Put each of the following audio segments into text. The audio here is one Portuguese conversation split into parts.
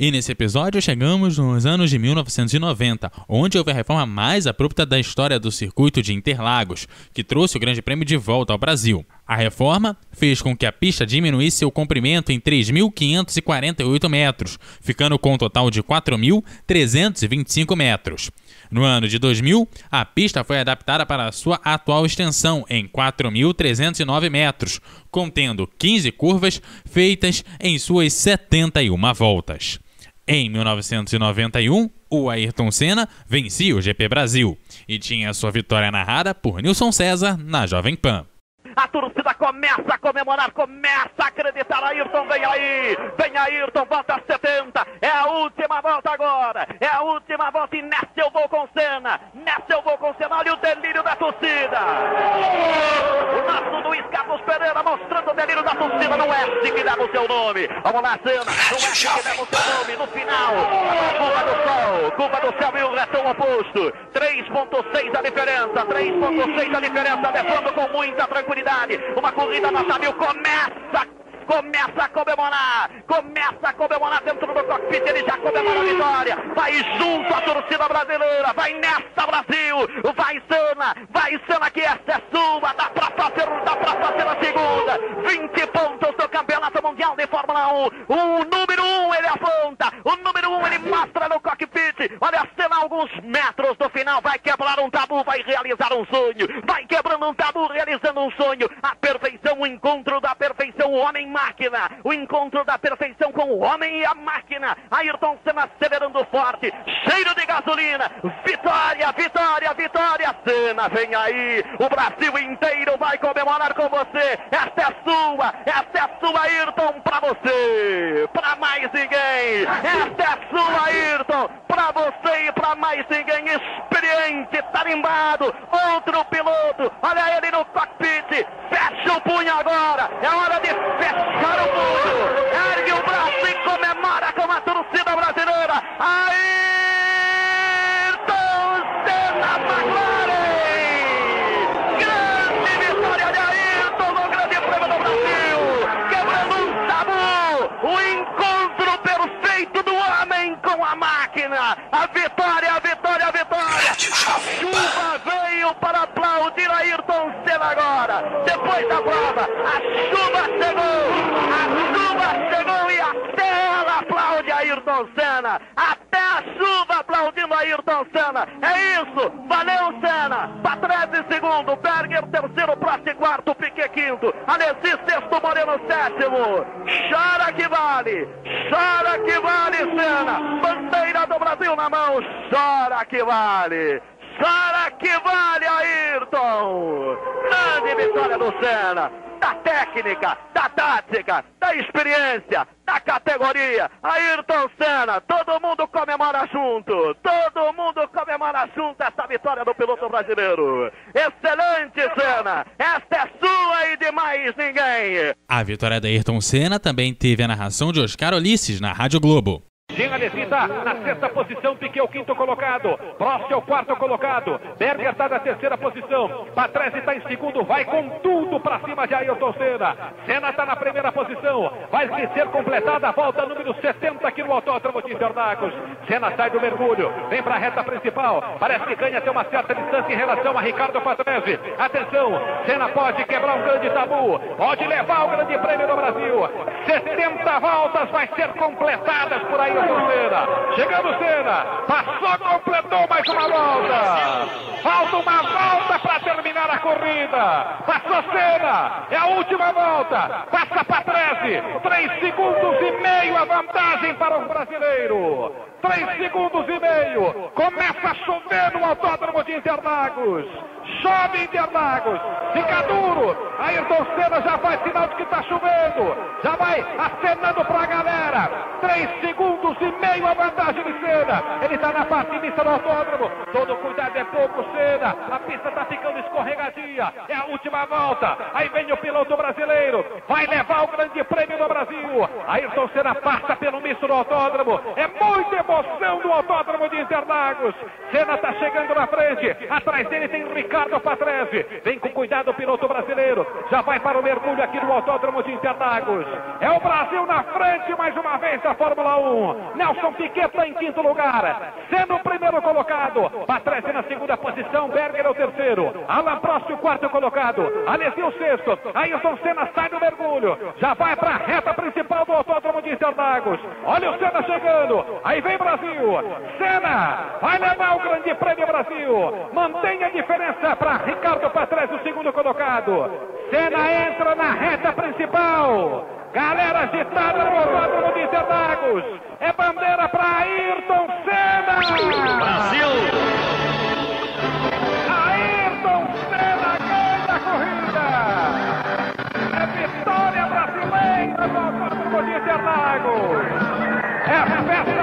E nesse episódio chegamos nos anos de 1990, onde houve a reforma mais abrupta da história do circuito de Interlagos, que trouxe o Grande Prêmio de volta ao Brasil. A reforma fez com que a pista diminuísse seu comprimento em 3.548 metros, ficando com um total de 4.325 metros. No ano de 2000, a pista foi adaptada para sua atual extensão em 4.309 metros, contendo 15 curvas feitas em suas 71 voltas. Em 1991, o Ayrton Senna vencia o GP Brasil e tinha sua vitória narrada por Nilson César na Jovem Pan. A torcida começa a comemorar, começa a acreditar. Ayrton vem aí, vem Ayrton, volta 70. É a última volta agora, é a última volta e nessa eu vou com Senna. Nessa eu vou com Senna, olha o delírio da torcida. O nosso Luiz Carlos Pereira mostrando Não é assim que dá o seu nome. Vamos lá, Senna, não é assim que dá o seu nome. No final, curva do sol, curva do céu e o retão oposto. 3.6 a diferença, 3.6 a diferença, levando com muita tranquilidade uma corrida nota mil começa começa a comemorar, começa a comemorar dentro do cockpit, ele já comemora a vitória, vai junto à torcida brasileira, vai nessa Brasil, vai Sana, vai Sana que essa é sua, dá pra fazer, dá pra fazer a segunda, 20 pontos do Campeonato Mundial de Fórmula 1, o número 1 um ele aponta, o número 1 um ele mostra no cockpit, olha cena alguns metros do final, vai quebrar um tabu, vai realizar um sonho, vai quebrando um tabu, realizando um sonho, a perfeição, o encontro da perfeição, o homem máquina, o encontro da perfeição com o homem e a máquina. Ayrton Senna acelerando forte, cheiro de gasolina. Vitória, vitória, vitória. Senna vem aí. O Brasil inteiro vai comemorar com você. Esta é sua, esta é sua, Ayrton, para você. Para mais ninguém. Esta é sua, Ayrton, para você e para mais ninguém. Experiente, tarimbado. Outro piloto. Olha ele no cockpit. Fecha o punho agora. É hora de fechar para o mundo. Ergue o braço e comemora com a torcida brasileira. Ayrton Senna McLaren. Grande vitória de Ayrton no Grande Prêmio do Brasil. Quebrando um tabu. O encontro perfeito do homem com a máquina. A vitória, a vitória, a vitória. A chuva veio para aplaudir Ayrton Senna agora. Depois da prova, a chuva chegou. A chuva chegou e até ela aplaude Ayrton Senna. Até a chuva aplaudindo Ayrton Senna. É isso. Valeu, quinto. Alessi sexto. Moreno sétimo. Chora que vale. Chora que vale, Senna. Bandeira do Brasil na mão. Chora que vale. Chora que vale, Ayrton! Grande vitória do Senna! Da técnica, da tática, da experiência, da categoria. Ayrton Senna, todo mundo comemora junto. Todo mundo comemora junto essa vitória do piloto brasileiro. Excelente, Senna. Esta é sua e de mais ninguém. A vitória da Ayrton Senna também teve a narração de Oscar Ulisses na Rádio Globo. Alesi está na sexta posição, Piquet é o quinto colocado, Prost é o quarto colocado, Berger está na terceira posição, Patrese está em segundo, vai com tudo para cima de Ayrton Senna, Senna está na primeira posição, vai ser completada a volta número 70 aqui no Autódromo de Interlagos, Senna sai do mergulho, vem para a reta principal, parece que ganha até uma certa distância em relação a Ricardo Patrese, atenção, Senna pode quebrar um grande tabu, pode levar o grande prêmio do Brasil, 70 voltas vai ser completadas por aí Chegando Senna. Passou, completou mais uma volta. Falta uma volta para terminar a corrida. Passou Senna. É a última volta. Passa para 13. 3 segundos e meio a vantagem para o brasileiro. 3 segundos e meio. Começa a chover no autódromo de Interlagos. Chove Interlagos. Fica duro. Ayrton Senna já faz sinal de que está chovendo. Já vai acenando para a galera. 3 segundos e meio a vantagem de Senna. Ele está na parte inicial do autódromo. Todo cuidado é pouco, Senna. A pista está ficando escorregadia. É a última volta. Aí vem o piloto brasileiro. Vai levar o grande prêmio do Brasil. Ayrton Senna passa pelo misto do autódromo. É muita emoção do autódromo de Interlagos. Senna está chegando na frente. Atrás dele tem Ricardo. Patrese. Vem com cuidado o piloto brasileiro. Já vai para o mergulho aqui no Autódromo de Interlagos. É o Brasil na frente mais uma vez da Fórmula 1. Nelson Piquet está em quinto lugar, sendo o primeiro colocado. Patrese na segunda posição, Berger é o terceiro. Alan Prost o quarto colocado. Alesi o sexto. Ayrton Senna sai do mergulho. Já vai para a reta principal do Autódromo de Interlagos. Olha o Senna chegando. Aí vem Brasil. Senna vai levar o Grande Prêmio Brasil. Mantém a diferença para Ricardo Patrese, o segundo colocado. Senna entra na reta principal. Galera agitada no autódromo de Interlagos. É bandeira para Ayrton Senna. Brasil! Ayrton Senna ganha a corrida. É vitória brasileira no autódromo de Interlagos. É festa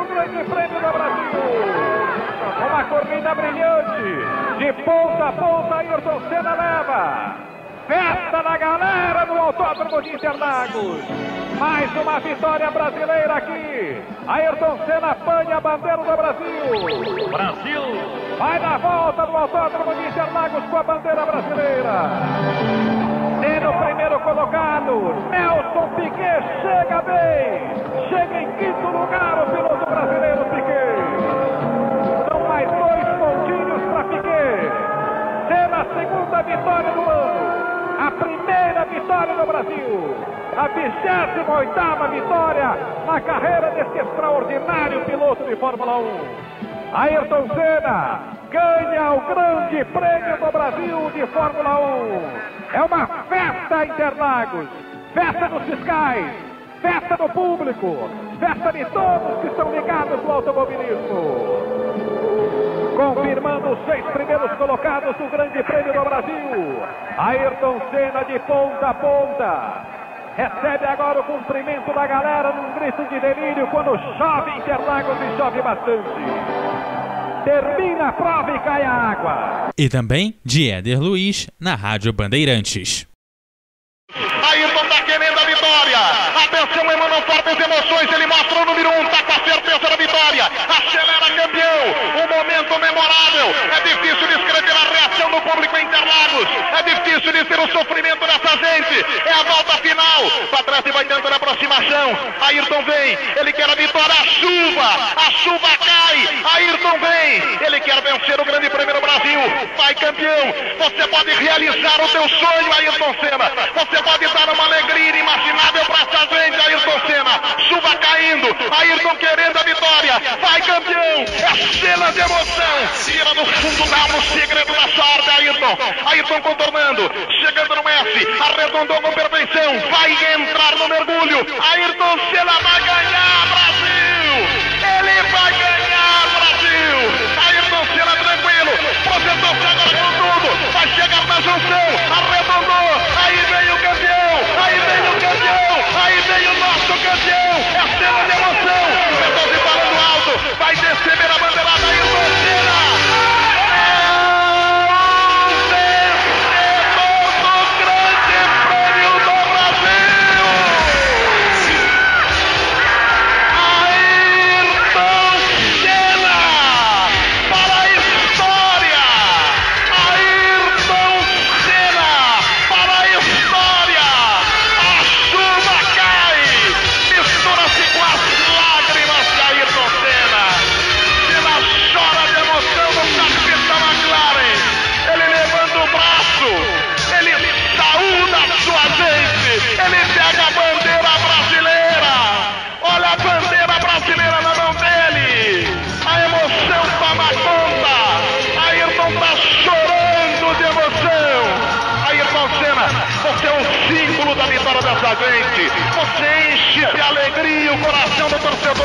do grande prêmio do Brasil. Uma corrida brilhante, de ponta a ponta, Ayrton Senna leva. Festa da galera no Autódromo de Interlagos. Mais uma vitória brasileira aqui. Ayrton Senna apanha a bandeira do Brasil. Brasil! Vai na volta do Autódromo de Interlagos com a bandeira brasileira. Sendo o primeiro colocado, Nelson Piquet chega bem. Chega em quinto lugar o piloto brasileiro Piquet. São mais dois pontinhos para Piquet. Sendo a segunda vitória do ano. A primeira vitória do Brasil. A 28 vitória na carreira desse extraordinário piloto de Fórmula 1. Ayrton Senna ganha o grande prêmio do Brasil de Fórmula 1. É uma festa Interlagos, festa dos fiscais, festa do público, festa de todos que estão ligados no automobilismo. Confirmando os seis primeiros colocados do Grande Prêmio do Brasil. Ayrton Senna de ponta a ponta. Recebe agora o cumprimento da galera num grito de delírio quando chove em Interlagos e chove bastante. Termina a prova e cai a água. E também de Éder Luiz na Rádio Bandeirantes. Ayrton tá querendo a vitória. Atenção, fortes emoções. Ele mostra o número um, tá com a certeza da vitória. Acelera, campeão. Um momento memorável. É difícil descrever a reação do público em Interlagos. É difícil dizer o sofrimento dessa gente. É a volta final. Patrese vai tentando aproximação. Ayrton vem. Ele quer a vitória. A chuva. A chuva cai. Ayrton vem. Ele quer vencer o Grande Prêmio do Brasil. Vai, campeão. Você pode realizar o teu sonho, Ayrton Senna. Você pode dar uma alegria inimaginável para essa gente, Ayrton Senna. Chuva caindo, Ayrton querendo a vitória. Vai, campeão. É cena de emoção. Tira do fundo da alma o segredo da sorte, Ayrton. Ayrton contornando, chegando no Messi, arredondou com perfeição. Vai entrar no mergulho. Ayrton Senna vai ganhar, chegar na junção, arredondou. Aí vem o campeão, aí vem o campeão, aí vem o nosso campeão.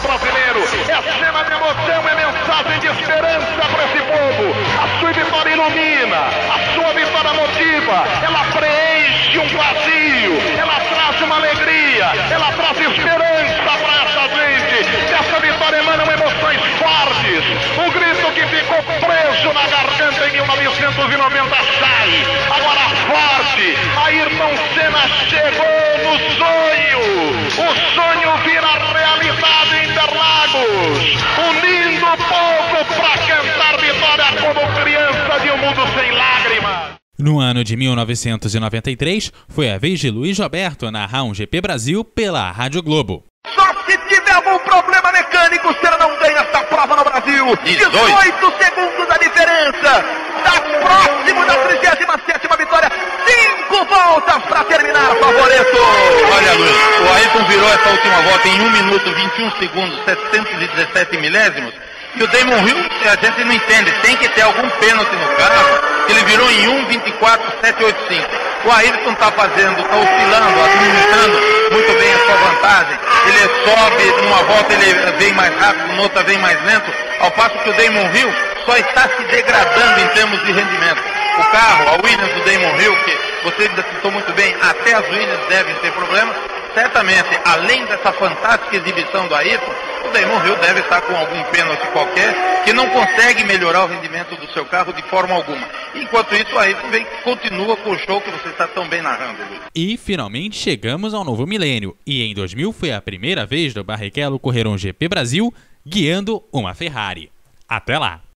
brasileiro. É cena de emoção, é mensagem de esperança para esse povo. A sua vitória ilumina, a sua vitória motiva, ela preenche um vazio, ela traz uma alegria, ela traz esperança para essa gente. Dessa vitória emanam emoções fortes. O grito que ficou preso na garganta em 1990 sai, agora forte. No ano de 1993, foi a vez de Luiz Roberto narrar um GP Brasil pela Rádio Globo. Só se tiver algum problema mecânico, Senna não ganha essa prova no Brasil. 18, 18 segundos a diferença. Está próximo da 37 vitória. Cinco voltas para terminar, favorito. Olha, Luiz, o Ayrton virou essa última volta em 1 minuto 21 segundos, 717 milésimos. E o Damon Hill, a gente não entende, tem que ter algum pênalti no carro. Ele virou em 1, 24, 785. O Ayrton está fazendo, está oscilando, administrando muito bem a sua vantagem. Ele sobe, numa volta ele vem mais rápido, numa outra vem mais lento, ao passo que o Damon Hill só está se degradando em termos de rendimento. O carro, a Williams do Damon Hill, que você ainda citou muito bem, até as Williams devem ter problemas, certamente, além dessa fantástica exibição do Ayrton, o Damon Hill deve estar com algum pênalti qualquer que não consegue melhorar o rendimento do seu carro de forma alguma. Enquanto isso, Ayrton vem, continua com o show que você está tão bem narrando. E finalmente chegamos ao novo milênio. E em 2000 foi a primeira vez do Barrichello correr um GP Brasil guiando uma Ferrari. Até lá!